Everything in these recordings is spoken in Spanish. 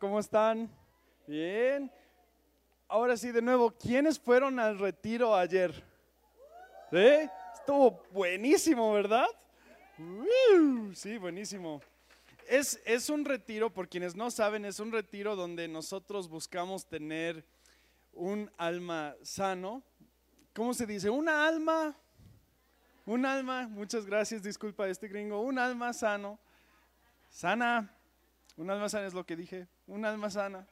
¿Cómo están? Bien. Ahora sí, de nuevo, ¿quiénes fueron al retiro ayer? ¿Sí? Estuvo buenísimo, ¿verdad? Sí, buenísimo. Es, es un retiro, por quienes no saben, es un retiro donde nosotros buscamos tener un alma sano. ¿Cómo se dice? Una alma, un alma, muchas gracias, disculpa este gringo, un alma sano, sana, un alma sana es lo que dije, un alma sana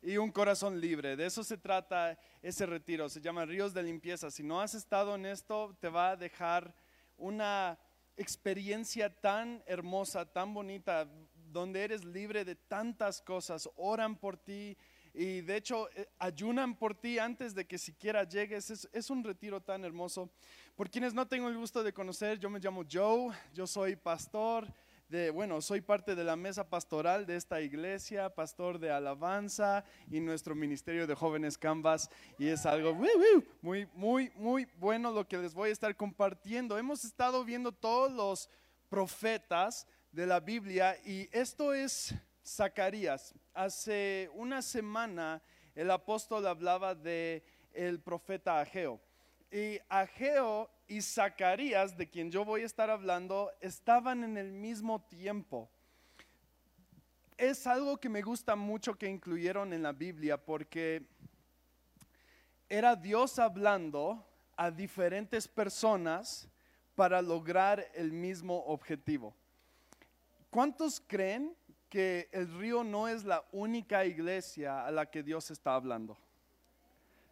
y un corazón libre. De eso se trata ese retiro. Se llama Ríos de Limpieza. Si no has estado en esto, te va a dejar una experiencia tan hermosa, tan bonita, donde eres libre de tantas cosas. Oran por ti y de hecho eh, ayunan por ti antes de que siquiera llegues. Es, es un retiro tan hermoso. Por quienes no tengo el gusto de conocer, yo me llamo Joe, yo soy pastor bueno, soy parte de la mesa pastoral de esta iglesia, pastor de alabanza y nuestro ministerio de jóvenes Canvas. Y es algo muy, muy, muy bueno lo que les voy a estar compartiendo. Hemos estado viendo todos los profetas de la Biblia y esto es Zacarías. Hace una semana el apóstol hablaba de el profeta Ageo. Y Ageo y Zacarías, de quien yo voy a estar hablando, estaban en el mismo tiempo. Es algo que me gusta mucho que incluyeron en la Biblia porque era Dios hablando a diferentes personas para lograr el mismo objetivo. ¿Cuántos creen que el río no es la única iglesia a la que Dios está hablando?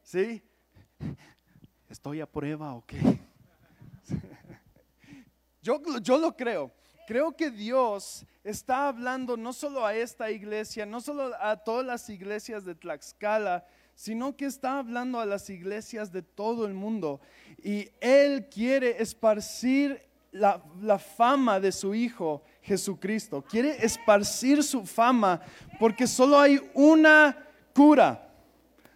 ¿Sí? ¿Estoy a prueba o qué? Yo, yo lo creo. Creo que Dios está hablando no solo a esta iglesia, no solo a todas las iglesias de Tlaxcala, sino que está hablando a las iglesias de todo el mundo. Y Él quiere esparcir la, la, fama de su Hijo Jesucristo. Quiere esparcir su fama porque solo hay una cura,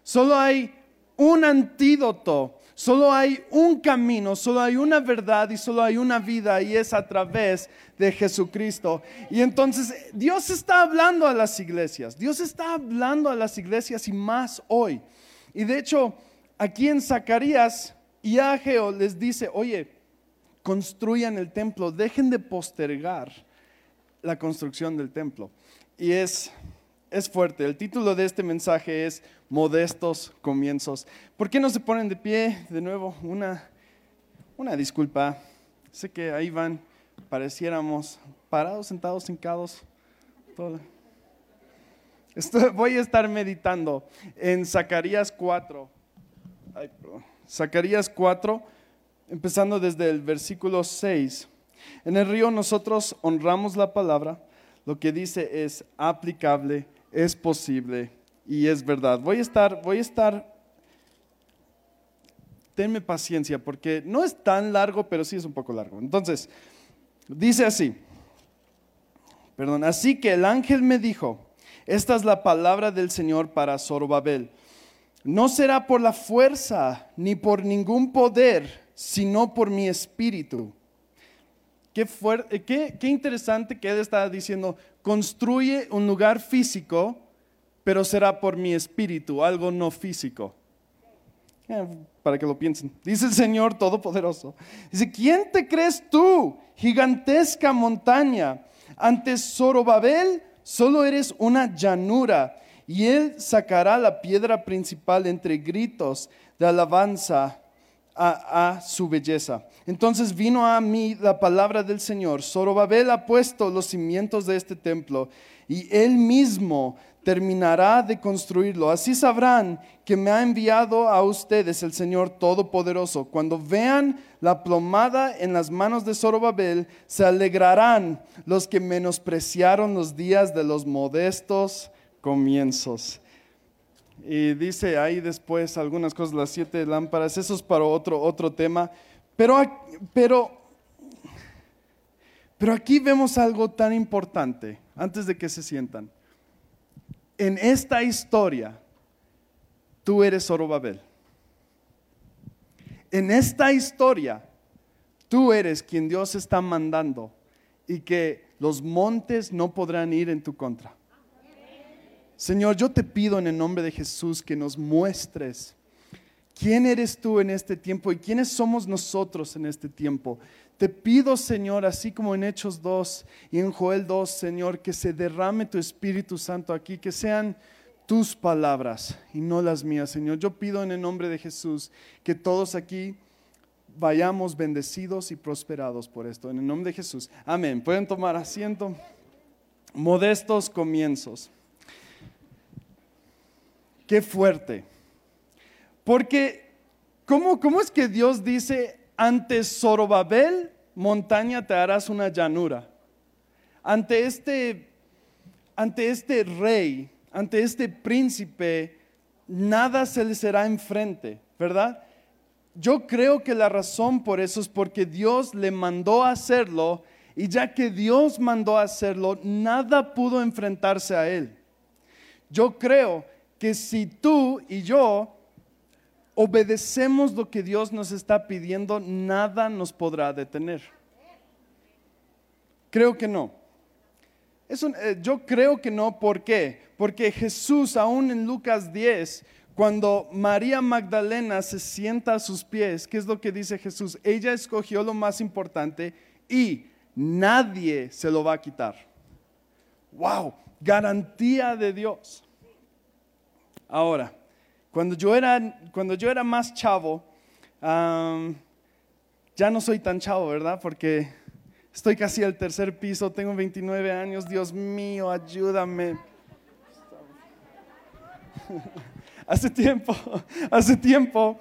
solo hay un antídoto Solo hay un camino, solo hay una verdad y solo hay una vida y es a través de Jesucristo. Y entonces Dios está hablando a las iglesias, Dios está hablando a las iglesias y más hoy. Y de hecho, aquí en Zacarías y Ageo les dice, oye, construyan el templo, dejen de postergar la construcción del templo. Y es es fuerte. El título de este mensaje es Modestos Comienzos. ¿Por qué no se ponen de pie? De nuevo, una, una disculpa. Sé que ahí van, pareciéramos parados, sentados, hincados. voy a estar meditando en Zacarías 4. Zacarías 4, empezando desde el versículo 6. En el río nosotros honramos la palabra. Lo que dice es aplicable es posible y es verdad. Voy a estar, voy a estar, tenme paciencia porque no es tan largo, pero sí es un poco largo. Entonces, dice así, perdón, así que el ángel me dijo, esta es la palabra del Señor para Zorobabel. No será por la fuerza ni por ningún poder, sino por mi espíritu. Qué, qué, qué interesante que él está diciendo, construye un lugar físico, pero será por mi espíritu, algo no físico. Eh, para que lo piensen. Dice el Señor Todopoderoso. Dice, ¿quién te crees tú, gigantesca montaña? Ante Zorobabel solo eres una llanura y él sacará la piedra principal entre gritos de alabanza a, su belleza. Entonces vino a mí la palabra del Señor. Zorobabel ha puesto los cimientos de este templo y él mismo terminará de construirlo. Así sabrán que me ha enviado a ustedes el Señor Todopoderoso. Cuando vean la plomada en las manos de Zorobabel, se alegrarán los que menospreciaron los días de los modestos comienzos. Y dice ahí después algunas cosas, las siete lámparas, eso es para otro, otro tema. Pero, pero, pero aquí vemos algo tan importante, antes de que se sientan. En esta historia, tú eres Zorobabel. En esta historia, tú eres quien Dios está mandando y que los montes no podrán ir en tu contra. Señor, yo te pido en el nombre de Jesús que nos muestres quién eres tú en este tiempo y quiénes somos nosotros en este tiempo. Te pido, Señor, así como en Hechos 2 y en Joel 2, Señor, que se derrame tu Espíritu Santo aquí, que sean tus palabras y no las mías, Señor. Yo pido en el nombre de Jesús que todos aquí vayamos bendecidos y prosperados por esto. En el nombre de Jesús. Amén. Pueden tomar asiento. Modestos comienzos. Qué fuerte. Porque, ¿cómo, cómo es que Dios dice, ante Zorobabel, montaña te harás una llanura? Ante este, ante este rey, ante este príncipe, nada se le será enfrente, ¿verdad? Yo creo que la razón por eso es porque Dios le mandó hacerlo y ya que Dios mandó hacerlo, nada pudo enfrentarse a él. Yo creo que si tú y yo obedecemos lo que Dios nos está pidiendo, nada nos podrá detener. Creo que no. Eh, yo creo que no, ¿por qué? Porque Jesús, aún en Lucas 10, cuando María Magdalena se sienta a sus pies, ¿qué es lo que dice Jesús? Ella escogió lo más importante y nadie se lo va a quitar. ¡Wow! Garantía de Dios. Ahora, cuando yo era, cuando yo era más chavo, ya no soy tan chavo, ¿verdad? Porque estoy casi al tercer piso, tengo 29 años, Dios mío, ayúdame. hace tiempo, hace tiempo,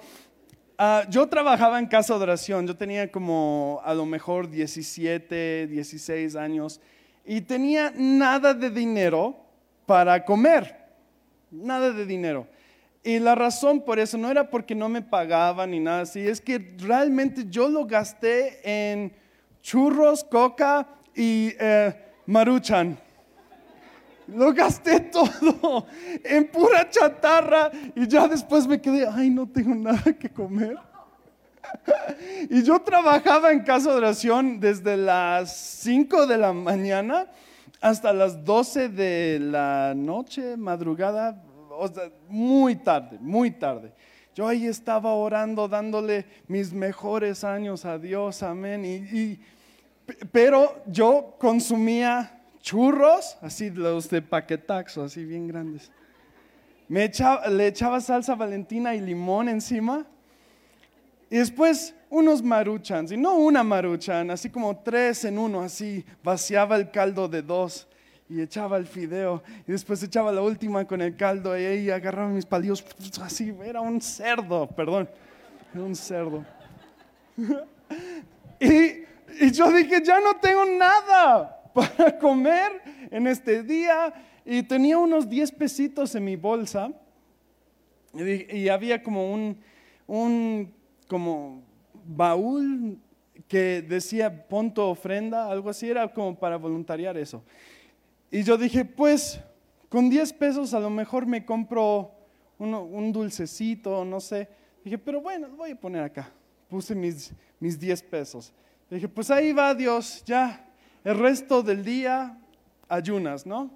ah, yo trabajaba en casa de oración, yo tenía como a lo mejor 17, 16 años y tenía nada de dinero para comer, nada de dinero. Y la razón por eso no era porque no me pagaban ni nada así, es que realmente yo lo gasté en churros, coca y eh, maruchan. Lo gasté todo en pura chatarra y ya después me quedé, ay, no tengo nada que comer. Y yo trabajaba en casa de oración desde las 5 de la mañana hasta las 12 de la noche, madrugada, muy tarde, muy tarde. Yo ahí estaba orando, dándole mis mejores años a Dios, amén. Y, pero yo consumía churros, así los de paquetaxo, así bien grandes. Me echaba, le echaba salsa valentina y limón encima. Y después unos maruchans, y no una maruchan, así como tres en uno, así vaciaba el caldo de dos y echaba el fideo y después echaba la última con el caldo y ahí agarraba mis palillos así, era un cerdo, perdón, era un cerdo. y, y yo dije, ya no tengo nada para comer en este día y tenía unos 10 pesitos en mi bolsa y, y había como un, un como baúl que decía pon ofrenda, algo así, era como para voluntariar eso. Y yo dije, pues con 10 pesos a lo mejor me compro un dulcecito, no sé. Dije, pero bueno, lo voy a poner acá. Puse mis, mis 10 pesos. Dije, pues ahí va Dios, ya. El resto del día ayunas, ¿no?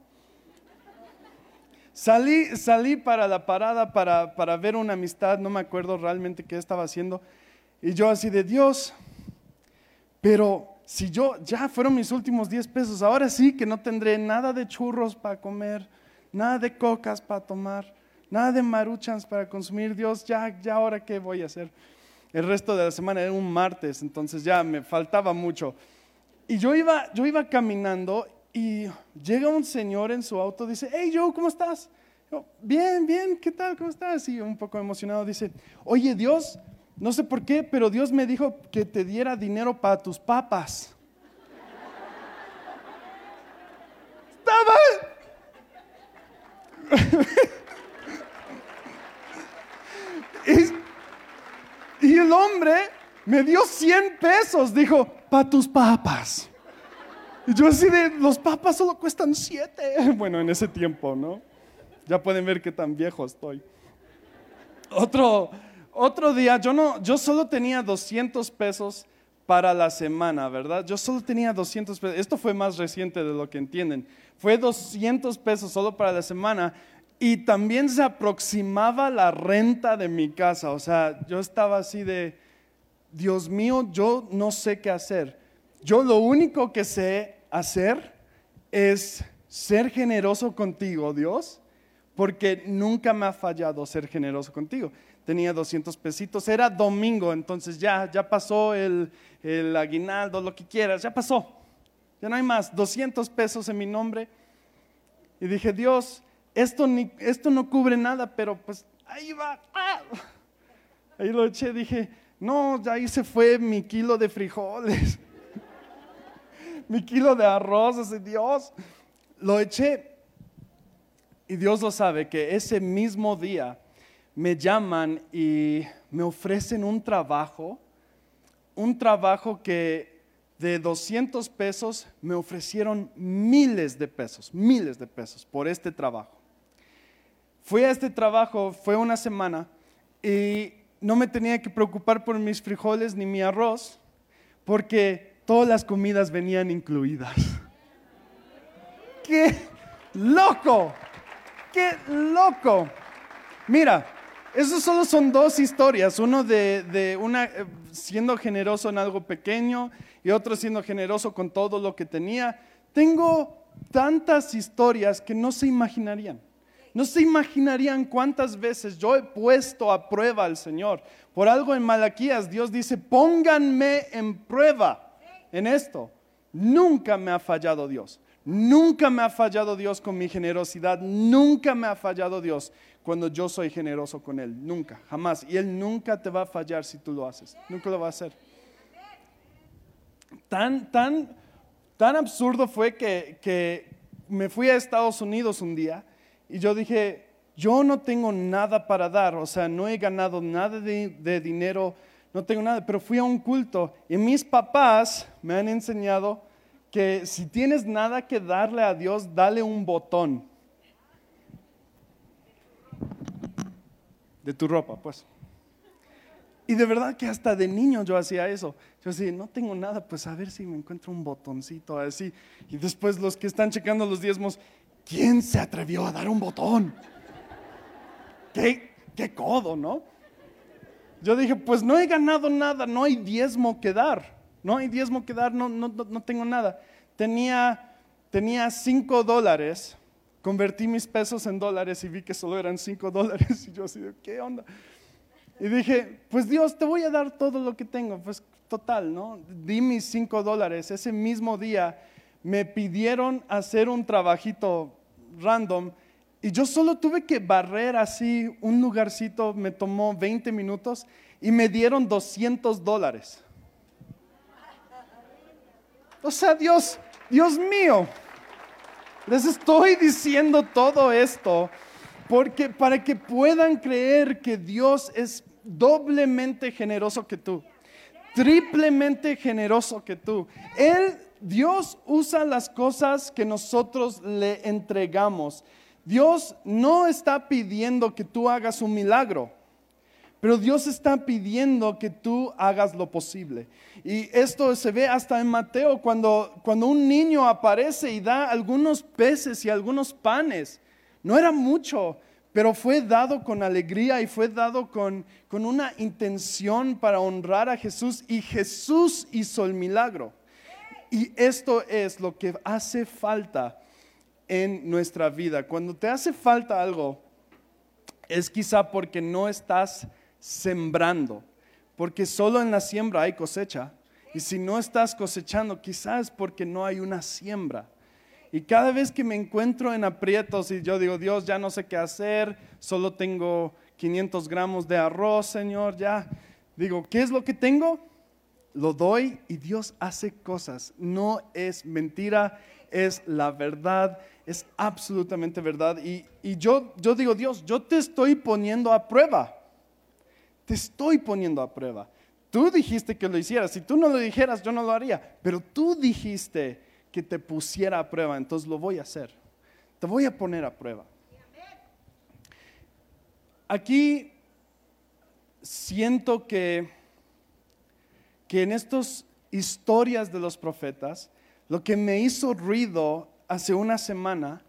Salí, salí para la parada para, para ver una amistad, no me acuerdo realmente qué estaba haciendo. Y yo así de Dios, pero si yo ya fueron mis últimos 10 pesos, ahora sí que no tendré nada de churros para comer, nada de cocas para tomar, nada de maruchans para consumir. Dios, ya, ya ahora qué voy a hacer. El resto de la semana era un martes, entonces ya me faltaba mucho. Y yo iba, yo iba caminando y llega un señor en su auto, dice, hey Joe, ¿cómo estás? bien, bien, ¿qué tal? ¿Cómo estás? Y un poco emocionado dice, oye Dios, no sé por qué, pero Dios me dijo que te diera dinero para tus papas. Estaba... y, el hombre me dio 100 pesos, dijo, para tus papas. Y yo así de, los papas solo cuestan 7. Bueno, en ese tiempo, ¿no? Ya pueden ver qué tan viejo estoy. Otro, otro día, yo, no, yo solo tenía 200 pesos para la semana, ¿verdad? Yo solo tenía 200 pesos. Esto fue más reciente de lo que entienden. Fue 200 pesos solo para la semana. y también se aproximaba la renta de mi casa. O sea, yo estaba así de, Dios mío, yo no sé qué hacer. Yo lo único que sé hacer es ser generoso contigo, Dios, porque nunca me ha fallado ser generoso contigo. Tenía 200 pesitos, era domingo, entonces ya, ya pasó el, el aguinaldo, lo que quieras, ya pasó. Ya no hay más, 200 pesos en mi nombre. Y dije, Dios, esto, ni, esto no cubre nada, pero pues ahí va. ¡ah! Ahí lo eché, dije, no, ya ahí se fue mi kilo de frijoles, mi kilo de arroz, ese Dios. Lo eché y Dios lo sabe que ese mismo día me llaman y me ofrecen un trabajo, un trabajo que de 200 pesos me ofrecieron miles de pesos, miles de pesos por este trabajo. Fui a este trabajo, fue una semana y no me tenía que preocupar por mis frijoles ni mi arroz, porque todas las comidas venían incluidas. ¡Qué loco! ¡Qué loco! Mira, esos solo son dos historias, uno de, de una eh, siendo generoso en algo pequeño y otro siendo generoso con todo lo que tenía. Tengo tantas historias que no se imaginarían. No se imaginarían cuántas veces yo he puesto a prueba al Señor. Por algo en Malaquías Dios dice, pónganme en prueba en esto. Nunca me ha fallado Dios. Nunca me ha fallado Dios con mi generosidad. Nunca me ha fallado Dios cuando yo soy generoso con Él. Nunca, jamás. Y Él nunca te va a fallar si tú lo haces. Nunca lo va a hacer. Tan, tan, tan absurdo fue que, que me fui a Estados Unidos un día y yo dije, yo no tengo nada para dar, o sea, no he ganado nada de, dinero, no tengo nada, pero fui a un culto y mis papás me han enseñado que si tienes nada que darle a Dios, dale un botón de tu ropa, pues. Y de verdad que hasta de niño yo hacía eso. Yo decía, no tengo nada, pues a ver si me encuentro un botoncito así. Y después los que están checando los diezmos, ¿quién se atrevió a dar un botón? ¿Qué, qué codo, ¿no? Yo dije, pues no he ganado nada, no hay diezmo que dar, no hay diezmo que dar, no, no, no tengo nada. Tenía, tenía cinco dólares, convertí mis pesos en dólares y vi que solo eran cinco dólares y yo así, ¿qué onda? Y dije, pues Dios, te voy a dar todo lo que tengo, pues total, ¿no? Di mis cinco dólares, ese mismo día me pidieron hacer un trabajito random y yo solo tuve que barrer así un lugarcito, me tomó 20 minutos y me dieron 200 dólares. O sea, Dios, Dios mío, les estoy diciendo todo esto porque para que puedan creer que Dios es doblemente generoso que tú, triplemente generoso que tú. Él Dios usa las cosas que nosotros le entregamos. Dios no está pidiendo que tú hagas un milagro, pero Dios está pidiendo que tú hagas lo posible. Y esto se ve hasta en Mateo cuando, cuando un niño aparece y da algunos peces y algunos panes. No era mucho, pero fue dado con alegría y fue dado con, con una intención para honrar a Jesús y Jesús hizo el milagro. Y esto es lo que hace falta en nuestra vida. Cuando te hace falta algo, es quizá porque no estás sembrando, porque solo en la siembra hay cosecha. Y si no estás cosechando, quizás porque no hay una siembra. Y cada vez que me encuentro en aprietos y yo digo, Dios, ya no sé qué hacer, solo tengo 500 gramos de arroz, Señor, ya. Digo, ¿qué es lo que tengo? lo doy y Dios hace cosas. No es mentira, es la verdad, es absolutamente verdad. Y, yo, yo digo, Dios, yo te estoy poniendo a prueba. Te estoy poniendo a prueba. Tú dijiste que lo hicieras. Si tú no lo dijeras, yo no lo haría. Pero tú dijiste que te pusiera a prueba, entonces lo voy a hacer. Te voy a poner a prueba. Aquí siento que que en estas historias de los profetas, lo que me hizo ruido hace una semana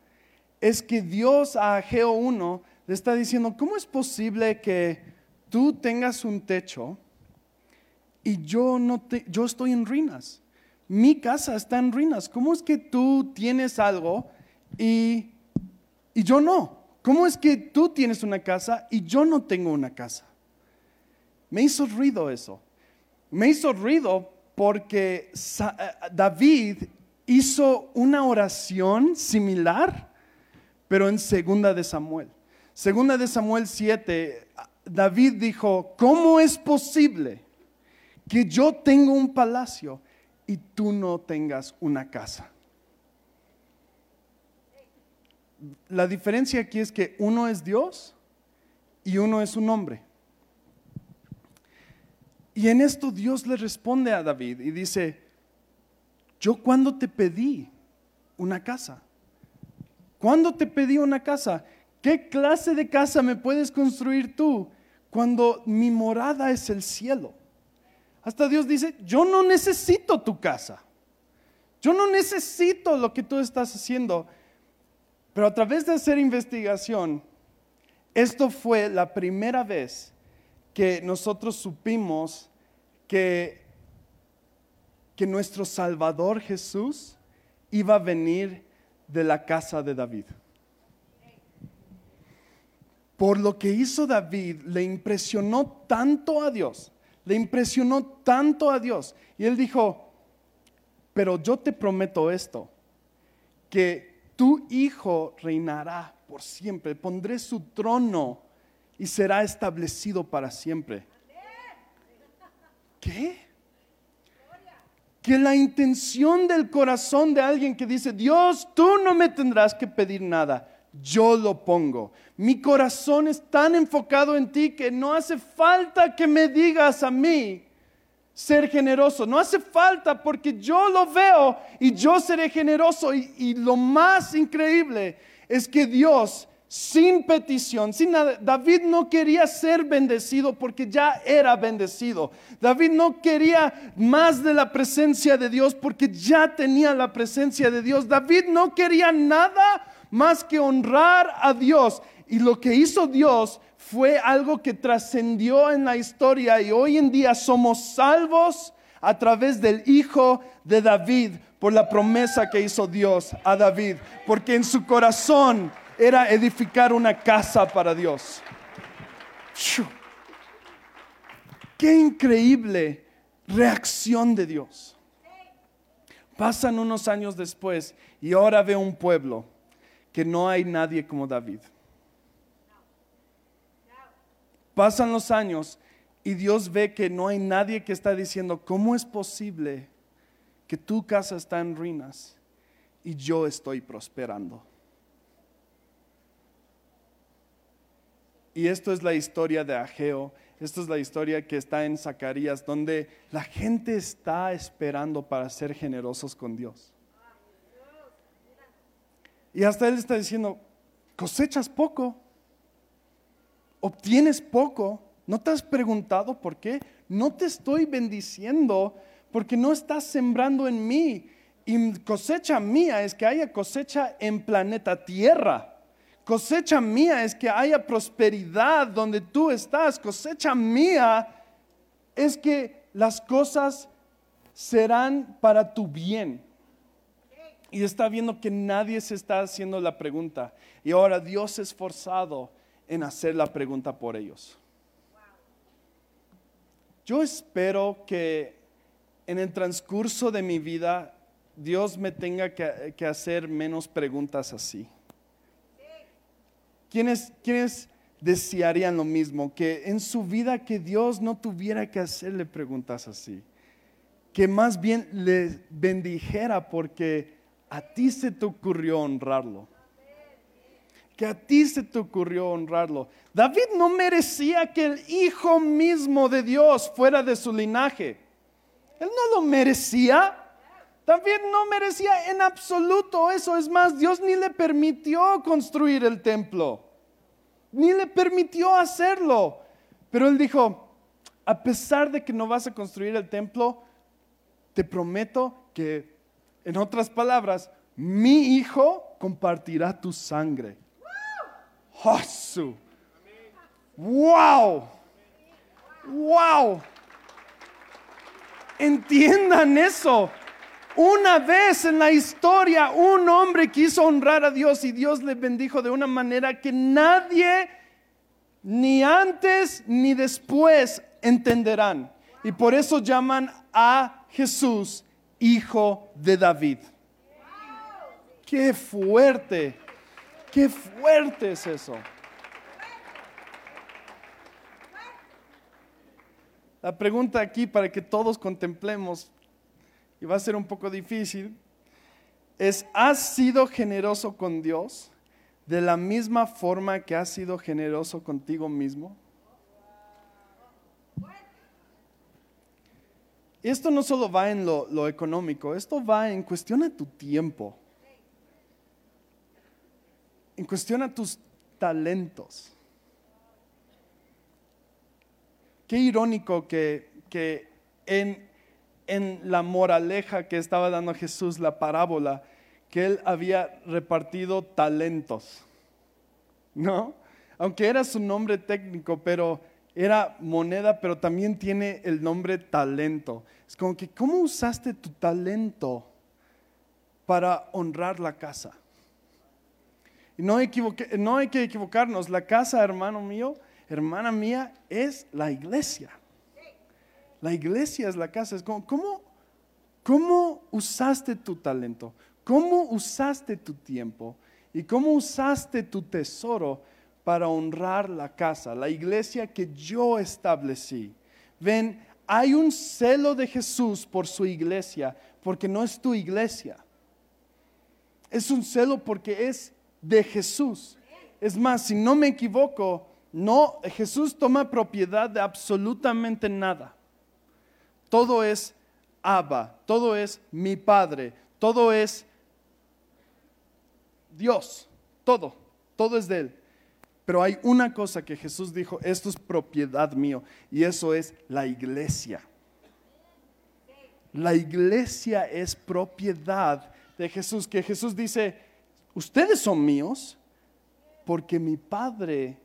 es que Dios a Ageo 1 le está diciendo, ¿cómo es posible que tú tengas un techo y yo, no te, yo estoy en ruinas? Mi casa está en ruinas. ¿Cómo es que tú tienes algo y, y yo no? ¿Cómo es que tú tienes una casa y yo no tengo una casa? Me hizo ruido eso. Me hizo ruido porque eh, David hizo una oración similar, pero en segunda de Samuel. Segunda de Samuel 7, David dijo, ¿cómo es posible que yo tenga un palacio y tú no tengas una casa? La diferencia aquí es que uno es Dios y uno es un hombre. Y en esto Dios le responde a David y dice, yo cuando te pedí una casa, cuando te pedí una casa, ¿qué clase de casa me puedes construir tú cuando mi morada es el cielo? Hasta Dios dice, yo no necesito tu casa, yo no necesito lo que tú estás haciendo, pero a través de hacer investigación, esto fue la primera vez que nosotros supimos que, que nuestro Salvador Jesús iba a venir de la casa de David. Por lo que hizo David, le impresionó tanto a Dios, le impresionó tanto a Dios. Y él dijo, pero yo te prometo esto, que tu hijo reinará por siempre, pondré su trono y será establecido para siempre. ¿Qué? Que la intención del corazón de alguien que dice, Dios, tú no me tendrás que pedir nada, yo lo pongo. Mi corazón es tan enfocado en ti que no hace falta que me digas a mí ser generoso. No hace falta porque yo lo veo y yo seré generoso. Y, lo más increíble es que Dios sin petición, sin nada. David no quería ser bendecido porque ya era bendecido. David no quería más de la presencia de Dios porque ya tenía la presencia de Dios. David no quería nada más que honrar a Dios. Y lo que hizo Dios fue algo que trascendió en la historia y hoy en día somos salvos a través del Hijo de David por la promesa que hizo Dios a David. Porque en su corazón era edificar una casa para Dios. Qué increíble reacción de Dios. Pasan unos años después y ahora veo un pueblo que no hay nadie como David. Pasan los años y Dios ve que no hay nadie que está diciendo, ¿cómo es posible que tu casa está en ruinas y yo estoy prosperando? Y esto es la historia de Ageo, esto es la historia que está en Zacarías, donde la gente está esperando para ser generosos con Dios. Y hasta él está diciendo, cosechas poco, obtienes poco, ¿no te has preguntado por qué? No te estoy bendiciendo porque no estás sembrando en mí. Y cosecha mía es que haya cosecha en planeta Tierra. Cosecha mía es que haya prosperidad donde tú estás. Cosecha mía es que las cosas serán para tu bien. Y está viendo que nadie se está haciendo la pregunta. Y ahora Dios es forzado en hacer la pregunta por ellos. Yo espero que en el transcurso de mi vida Dios me tenga que, hacer menos preguntas así. ¿Quiénes, desearían lo mismo? Que en su vida que Dios no tuviera que hacerle preguntas así. Que más bien le bendijera porque a ti se te ocurrió honrarlo. Que a ti se te ocurrió honrarlo. David no merecía que el hijo mismo de Dios fuera de su linaje. Él no lo merecía. David no merecía en absoluto eso. Es más, Dios ni le permitió construir el templo. Ni le permitió hacerlo. Pero él dijo, a pesar de que no vas a construir el templo, te prometo que, en otras palabras, mi hijo compartirá tu sangre. ¡Josu! ¡Wow! ¡Wow! Entiendan eso. Una vez en la historia un hombre quiso honrar a Dios y Dios le bendijo de una manera que nadie, ni antes ni después, entenderán. Y por eso llaman a Jesús hijo de David. Qué fuerte, qué fuerte es eso. La pregunta aquí para que todos contemplemos y va a ser un poco difícil, es, ¿has sido generoso con Dios de la misma forma que has sido generoso contigo mismo? Esto no solo va en lo, económico, esto va en cuestión a tu tiempo, en cuestión a tus talentos. Qué irónico que, que en en la moraleja que estaba dando Jesús, la parábola, que él había repartido talentos. ¿No? Aunque era su nombre técnico, pero era moneda, pero también tiene el nombre talento. Es como que, ¿cómo usaste tu talento para honrar la casa? Y no, hay que equivocarnos, la casa, hermano mío, hermana mía, es la iglesia. La iglesia es la casa. Es como, ¿cómo, ¿cómo usaste tu talento? ¿Cómo usaste tu tiempo? ¿Y cómo usaste tu tesoro para honrar la casa, la iglesia que yo establecí? Ven, hay un celo de Jesús por su iglesia, porque no es tu iglesia. Es un celo porque es de Jesús. Es más, si no me equivoco, no Jesús toma propiedad de absolutamente nada. Todo es Abba, todo es mi Padre, todo es Dios, todo, todo es de Él. Pero hay una cosa que Jesús dijo, esto es propiedad mío, y eso es la iglesia. La iglesia es propiedad de Jesús, que Jesús dice, ustedes son míos porque mi Padre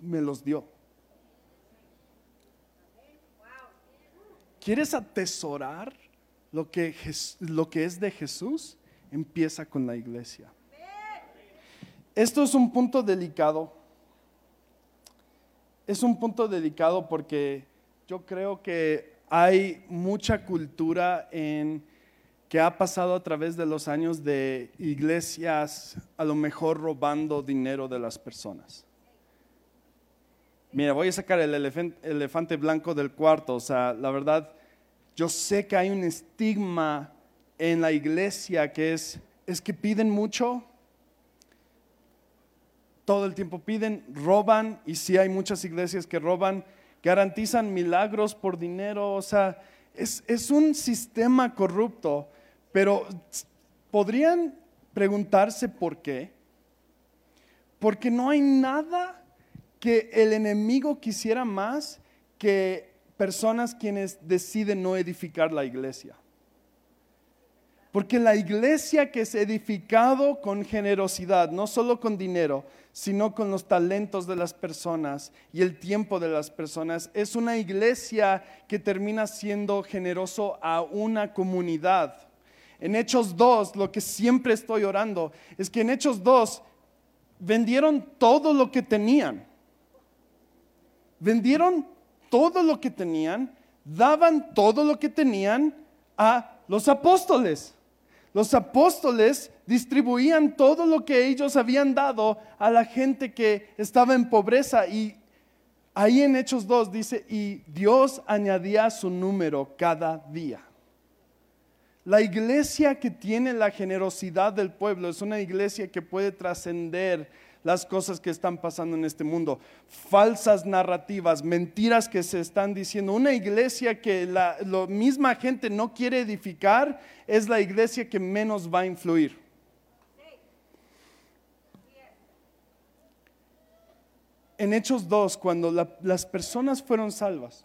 me los dio. ¿Quieres atesorar lo que, lo que es de Jesús? Empieza con la iglesia. Esto es un punto delicado. Es un punto delicado porque yo creo que hay mucha cultura en que ha pasado a través de los años de iglesias a lo mejor robando dinero de las personas. Mira, voy a sacar el elefante blanco del cuarto. O sea, la verdad, yo sé que hay un estigma en la iglesia que es, es que piden mucho, todo el tiempo piden, roban, y si hay muchas iglesias que roban, garantizan milagros por dinero, o sea, es, es un sistema corrupto, pero podrían preguntarse por qué. Porque no hay nada que el enemigo quisiera más que personas quienes deciden no edificar la iglesia. Porque la iglesia que es edificado con generosidad, no solo con dinero, sino con los talentos de las personas y el tiempo de las personas, es una iglesia que termina siendo generoso a una comunidad. En Hechos 2, lo que siempre estoy orando, es que en Hechos 2 vendieron todo lo que tenían. Vendieron todo lo que tenían, daban todo lo que tenían a los apóstoles. Los apóstoles distribuían todo lo que ellos habían dado a la gente que estaba en pobreza y ahí en Hechos 2 dice, y Dios añadía su número cada día. La iglesia que tiene la generosidad del pueblo es una iglesia que puede trascender las cosas que están pasando en este mundo. Falsas narrativas, mentiras que se están diciendo. Una iglesia que la misma gente no quiere edificar es la iglesia que menos va a influir. En Hechos 2, cuando las personas fueron salvas,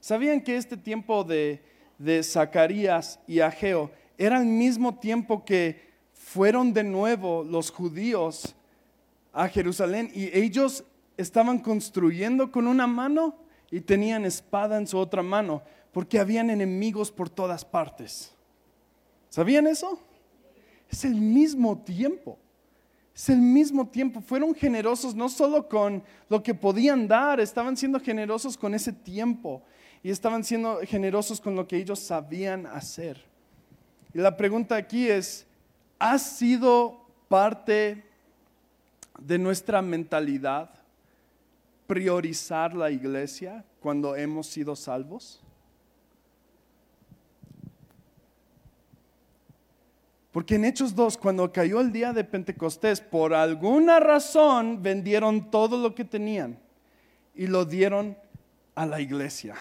¿sabían que este tiempo de, de Zacarías y Ageo era el mismo tiempo que fueron de nuevo los judíos a Jerusalén y ellos estaban construyendo con una mano y tenían espada en su otra mano, porque habían enemigos por todas partes. ¿Sabían eso? Es el mismo tiempo. Es el mismo tiempo. Fueron generosos no solo con lo que podían dar, estaban siendo generosos con ese tiempo y estaban siendo generosos con lo que ellos sabían hacer. Y la pregunta aquí es, ¿ha sido parte de nuestra mentalidad priorizar la iglesia cuando hemos sido salvos? Porque en Hechos 2, cuando cayó el día de Pentecostés, por alguna razón vendieron todo lo que tenían y lo dieron a la iglesia.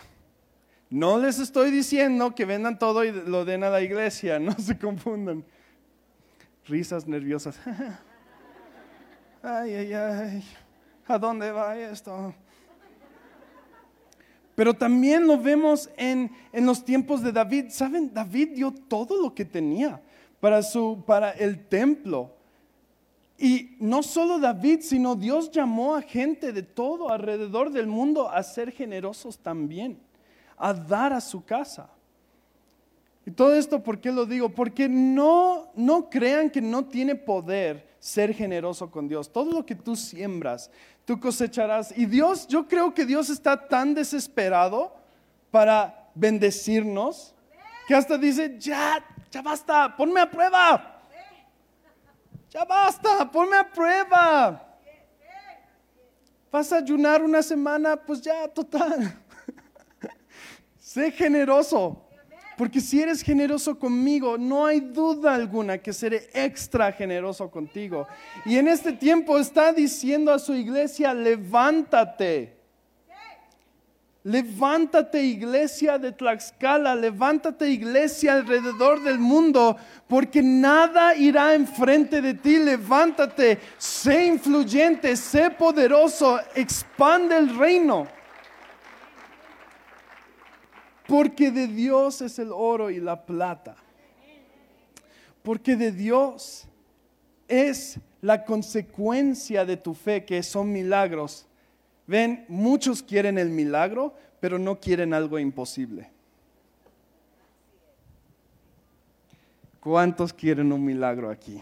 No les estoy diciendo que vendan todo y lo den a la iglesia, no se confundan. Risas nerviosas. Ay, ay, ay. ¿A dónde va esto? Pero también lo vemos en, en los tiempos de David. ¿Saben? David dio todo lo que tenía para, su, para el templo. Y no solo David, sino Dios llamó a gente de todo alrededor del mundo a ser generosos también, a dar a su casa. Y todo esto, ¿por qué lo digo? Porque no, no crean que no tiene poder ser generoso con Dios. Todo lo que tú siembras, tú cosecharás. Y Dios, yo creo que Dios está tan desesperado para bendecirnos que hasta dice, ya, ya basta, ponme a prueba. Ya basta, ponme a prueba. Vas a ayunar una semana, pues ya, total. sé generoso. Porque si eres generoso conmigo, no hay duda alguna que seré extra generoso contigo. Y en este tiempo está diciendo a su iglesia, levántate. Levántate iglesia de Tlaxcala, levántate iglesia alrededor del mundo, porque nada irá enfrente de ti. Levántate, sé influyente, sé poderoso, expande el reino. Porque de Dios es el oro y la plata. Porque de Dios es la consecuencia de tu fe, que son milagros. Ven, muchos quieren el milagro, pero no quieren algo imposible. ¿Cuántos quieren un milagro aquí?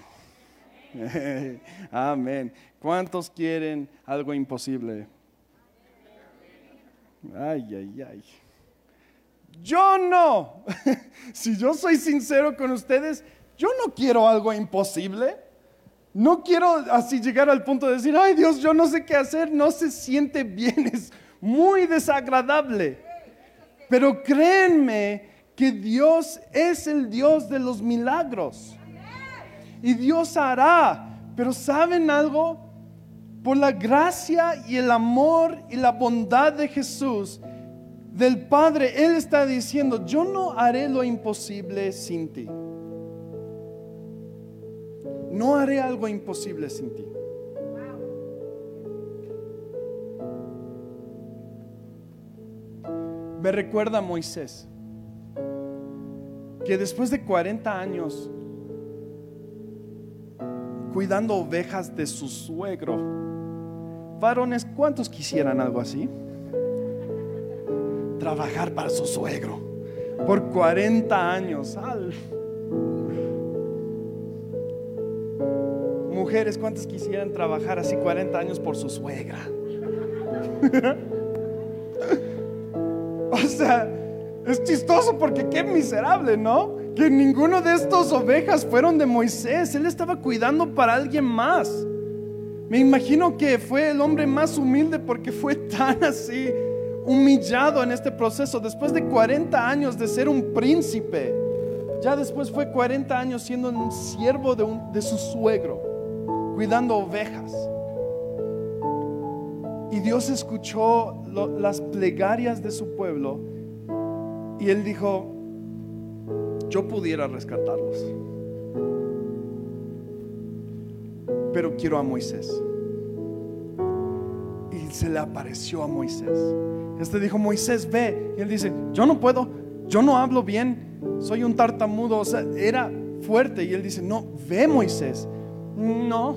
Amén. ¿Cuántos quieren algo imposible? Ay, ay, ay. Yo no. si yo soy sincero con ustedes, yo no quiero algo imposible. No quiero así llegar al punto de decir, ay Dios, yo no sé qué hacer. No se siente bien, es muy desagradable. Pero créanme que Dios es el Dios de los milagros. Y Dios hará. Pero ¿saben algo? Por la gracia y el amor y la bondad de Jesús, del Padre, Él está diciendo, yo no haré lo imposible sin ti. No haré algo imposible sin ti. Me recuerda a Moisés, que después de 40 años cuidando ovejas de su suegro, varones, ¿cuántos quisieran algo así? Trabajar para su suegro por 40 años. Mujeres, ¿cuántas quisieran trabajar así 40 años por su suegra? o sea, es chistoso porque qué miserable, ¿no? Que ninguno de estos ovejas fueron de Moisés. Él estaba cuidando para alguien más. Me imagino que fue el hombre más humilde porque fue tan así humillado en este proceso, después de 40 años de ser un príncipe, ya después fue 40 años siendo un siervo de, de su suegro, cuidando ovejas. Y Dios escuchó las plegarias de su pueblo y él dijo, yo pudiera rescatarlos, pero quiero a Moisés. Y se le apareció a Moisés este dijo, Moisés, ve. Y él dice, yo no puedo, yo no hablo bien, soy un tartamudo. O sea, era fuerte y él dice, no, ve Moisés. No.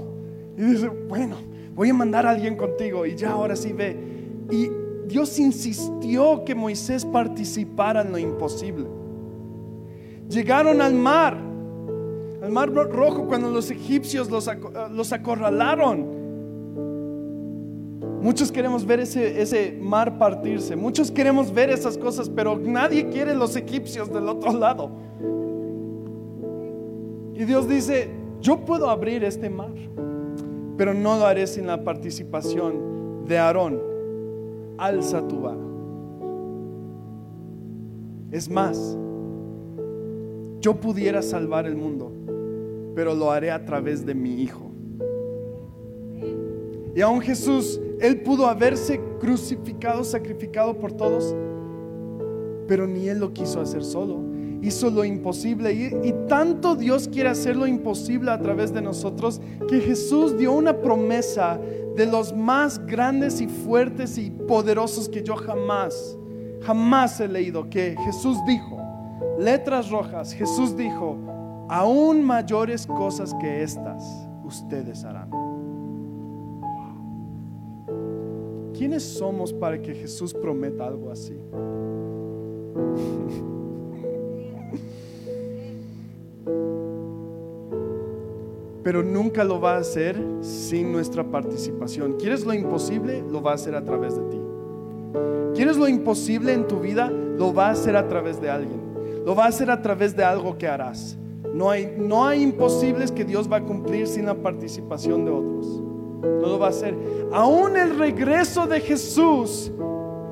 Y dice, bueno, voy a mandar a alguien contigo y ya ahora sí ve. Y Dios insistió que Moisés participara en lo imposible. Llegaron al mar, al mar rojo cuando los egipcios los, los acorralaron. Muchos queremos ver ese, ese mar partirse, muchos queremos ver esas cosas, pero nadie quiere los egipcios del otro lado. Y Dios dice, yo puedo abrir este mar, pero no lo haré sin la participación de Aarón. Alza tu vara. Es más, yo pudiera salvar el mundo, pero lo haré a través de mi Hijo. Y aún Jesús, Él pudo haberse crucificado, sacrificado por todos, pero ni Él lo quiso hacer solo. Hizo lo imposible y, tanto Dios quiere hacer lo imposible a través de nosotros que Jesús dio una promesa de los más grandes y fuertes y poderosos que yo jamás, jamás he leído, que Jesús dijo, letras rojas, Jesús dijo, aún mayores cosas que estas ustedes harán. ¿Quiénes somos para que Jesús prometa algo así? Pero nunca lo va a hacer sin nuestra participación. ¿Quieres lo imposible? Lo va a hacer a través de ti. ¿Quieres lo imposible en tu vida? Lo va a hacer a través de alguien. Lo va a hacer a través de algo que harás. No hay, no hay imposibles que Dios va a cumplir sin la participación de otros no lo va a hacer. Aún el regreso de Jesús,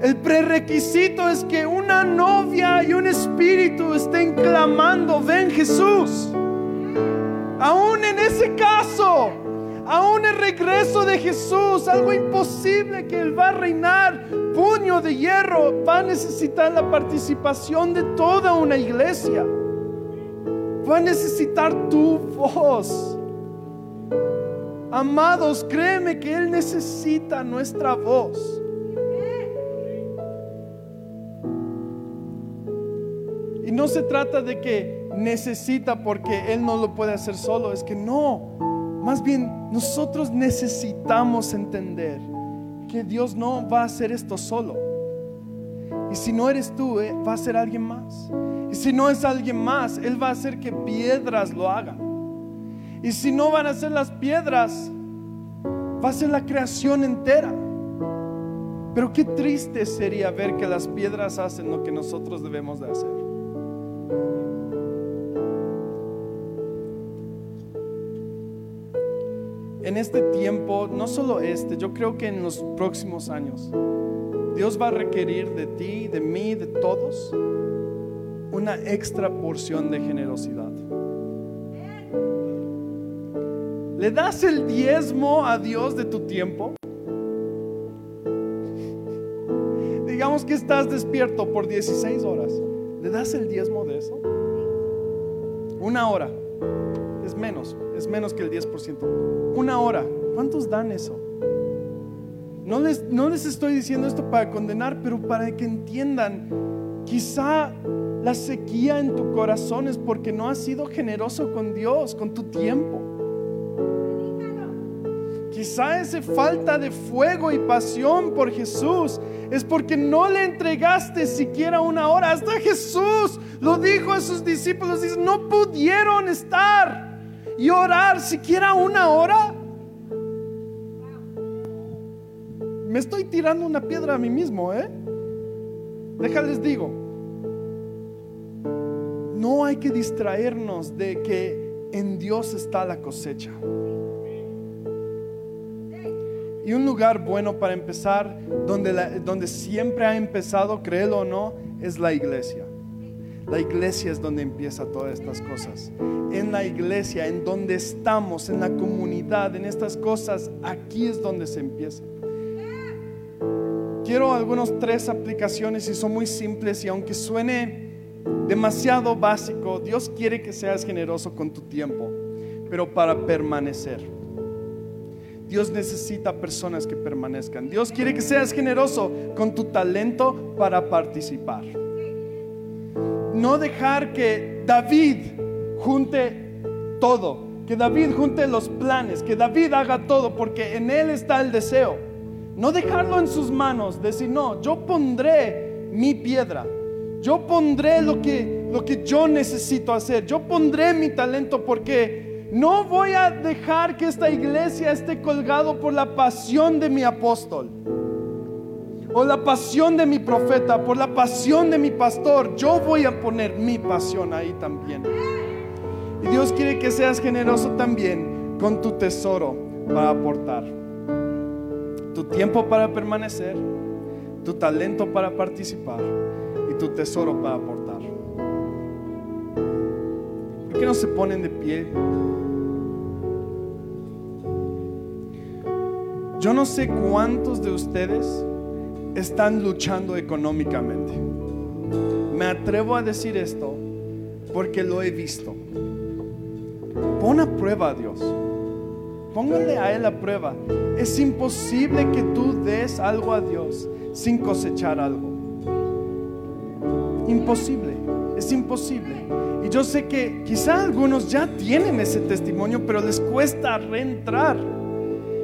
el prerequisito es que una novia y un espíritu estén clamando, ven Jesús. Aún en ese caso, aún el regreso de Jesús, algo imposible que Él va a reinar, puño de hierro, va a necesitar la participación de toda una iglesia. Va a necesitar tu voz. Amados, créeme que Él necesita nuestra voz. Y no se trata de que necesita porque Él no lo puede hacer solo, es que no. Más bien, nosotros necesitamos entender que Dios no va a hacer esto solo. Y si no eres tú, eh, va a ser alguien más. Y si no es alguien más, Él va a hacer que piedras lo hagan. Y si no van a ser las piedras, va a ser la creación entera. Pero qué triste sería ver que las piedras hacen lo que nosotros debemos de hacer. En este tiempo, no solo este, yo creo que en los próximos años, Dios va a requerir de ti, de mí, de todos, una extra porción de generosidad. ¿Le das el diezmo a Dios de tu tiempo? Digamos que estás despierto por 16 horas. ¿Le das el diezmo de eso? Una hora. Es menos, es menos que el 10%. Una hora. ¿Cuántos dan eso? No les, no les estoy diciendo esto para condenar, pero para que entiendan, quizá la sequía en tu corazón es porque no has sido generoso con Dios, con tu tiempo. Quizá esa falta de fuego y pasión por Jesús es porque no le entregaste siquiera una hora. Hasta Jesús lo dijo a sus discípulos, dice, no pudieron estar y orar siquiera una hora. Me estoy tirando una piedra a mí mismo, ¿eh? Déjales digo, no hay que distraernos de que en Dios está la cosecha. Y un lugar bueno para empezar, donde, donde siempre ha empezado, créelo o no, es la iglesia. La iglesia es donde empieza todas estas cosas. En la iglesia, en donde estamos, en la comunidad, en estas cosas, aquí es donde se empieza. Quiero algunos tres aplicaciones y son muy simples y aunque suene demasiado básico, Dios quiere que seas generoso con tu tiempo, pero para permanecer. Dios necesita personas que permanezcan. Dios quiere que seas generoso con tu talento para participar. No dejar que David junte todo, que David junte los planes, que David haga todo, porque en él está el deseo. No dejarlo en sus manos, decir, no, yo pondré mi piedra, yo pondré lo que, lo que yo necesito hacer, yo pondré mi talento porque no voy a dejar que esta iglesia esté colgado por la pasión de mi apóstol o la pasión de mi profeta, por la pasión de mi pastor. Yo voy a poner mi pasión ahí también. Y Dios quiere que seas generoso también con tu tesoro para aportar. Tu tiempo para permanecer, tu talento para participar y tu tesoro para aportar. ¿Por qué no se ponen de pie? Yo no sé cuántos de ustedes están luchando económicamente. Me atrevo a decir esto porque lo he visto. Pon a prueba a Dios. Póngale a Él a prueba. Es imposible que tú des algo a Dios sin cosechar algo. Imposible. Es imposible. Y yo sé que quizá algunos ya tienen ese testimonio, pero les cuesta reentrar.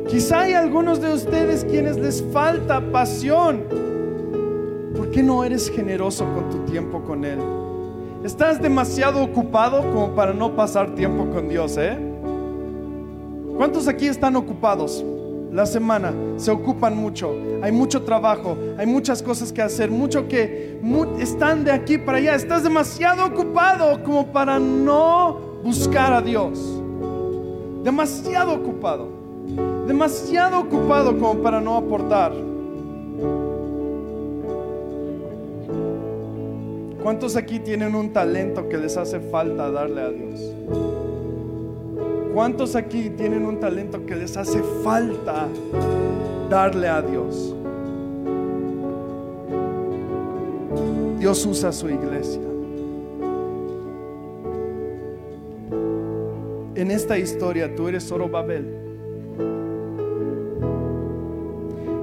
Quizá hay algunos de ustedes quienes les falta pasión. ¿Por qué no eres generoso con tu tiempo con Él? Estás demasiado ocupado como para no pasar tiempo con Dios, ¿eh? ¿Cuántos aquí están ocupados? La semana se ocupan mucho, hay mucho trabajo, hay muchas cosas que hacer, mucho que están de aquí para allá. Estás demasiado ocupado como para no buscar a Dios. Demasiado ocupado demasiado ocupado como para no aportar. ¿Cuántos aquí tienen un talento que les hace falta darle a Dios? ¿Cuántos aquí tienen un talento que les hace falta darle a Dios? Dios usa su iglesia. En esta historia tú eres Babel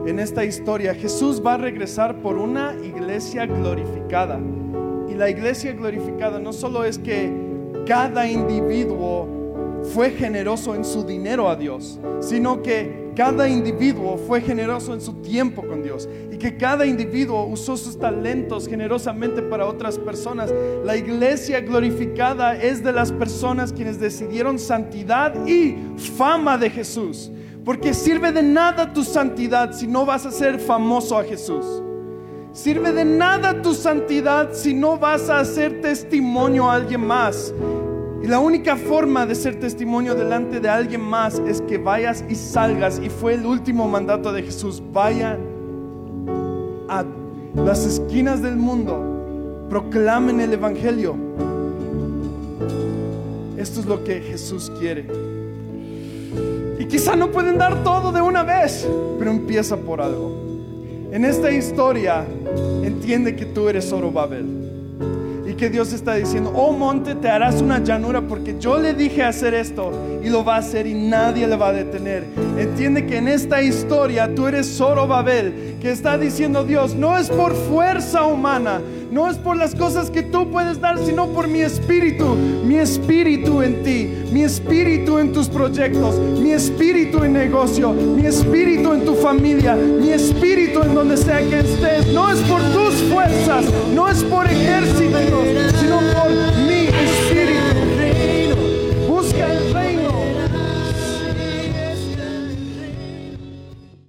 en esta historia, Jesús va a regresar por una iglesia glorificada. Y la iglesia glorificada no solo es que cada individuo fue generoso en su dinero a Dios, sino que cada individuo fue generoso en su tiempo con Dios y que cada individuo usó sus talentos generosamente para otras personas. La iglesia glorificada es de las personas quienes decidieron santidad y fama de Jesús. Porque sirve de nada tu santidad si no vas a ser famoso a Jesús. Sirve de nada tu santidad si no vas a hacer testimonio a alguien más. Y la única forma de ser testimonio delante de alguien más es que vayas y salgas. Y fue el último mandato de Jesús. Vayan a las esquinas del mundo. Proclamen el Evangelio. Esto es lo que Jesús quiere. No pueden dar todo de una vez, pero empieza por algo. En esta historia, entiende que tú eres Babel Y que Dios está diciendo, oh monte, te harás una llanura porque yo le dije hacer esto y lo va a hacer y nadie le va a detener. Entiende que en esta historia tú eres Babel que está diciendo Dios, no es por fuerza humana, no es por las cosas que tú puedes dar, sino por mi espíritu, mi espíritu en ti, mi espíritu en tus proyectos, mi espíritu en negocio, mi espíritu en tu familia, mi espíritu en donde sea que estés. No es por tus fuerzas, no es por ejércitos, sino por mi espíritu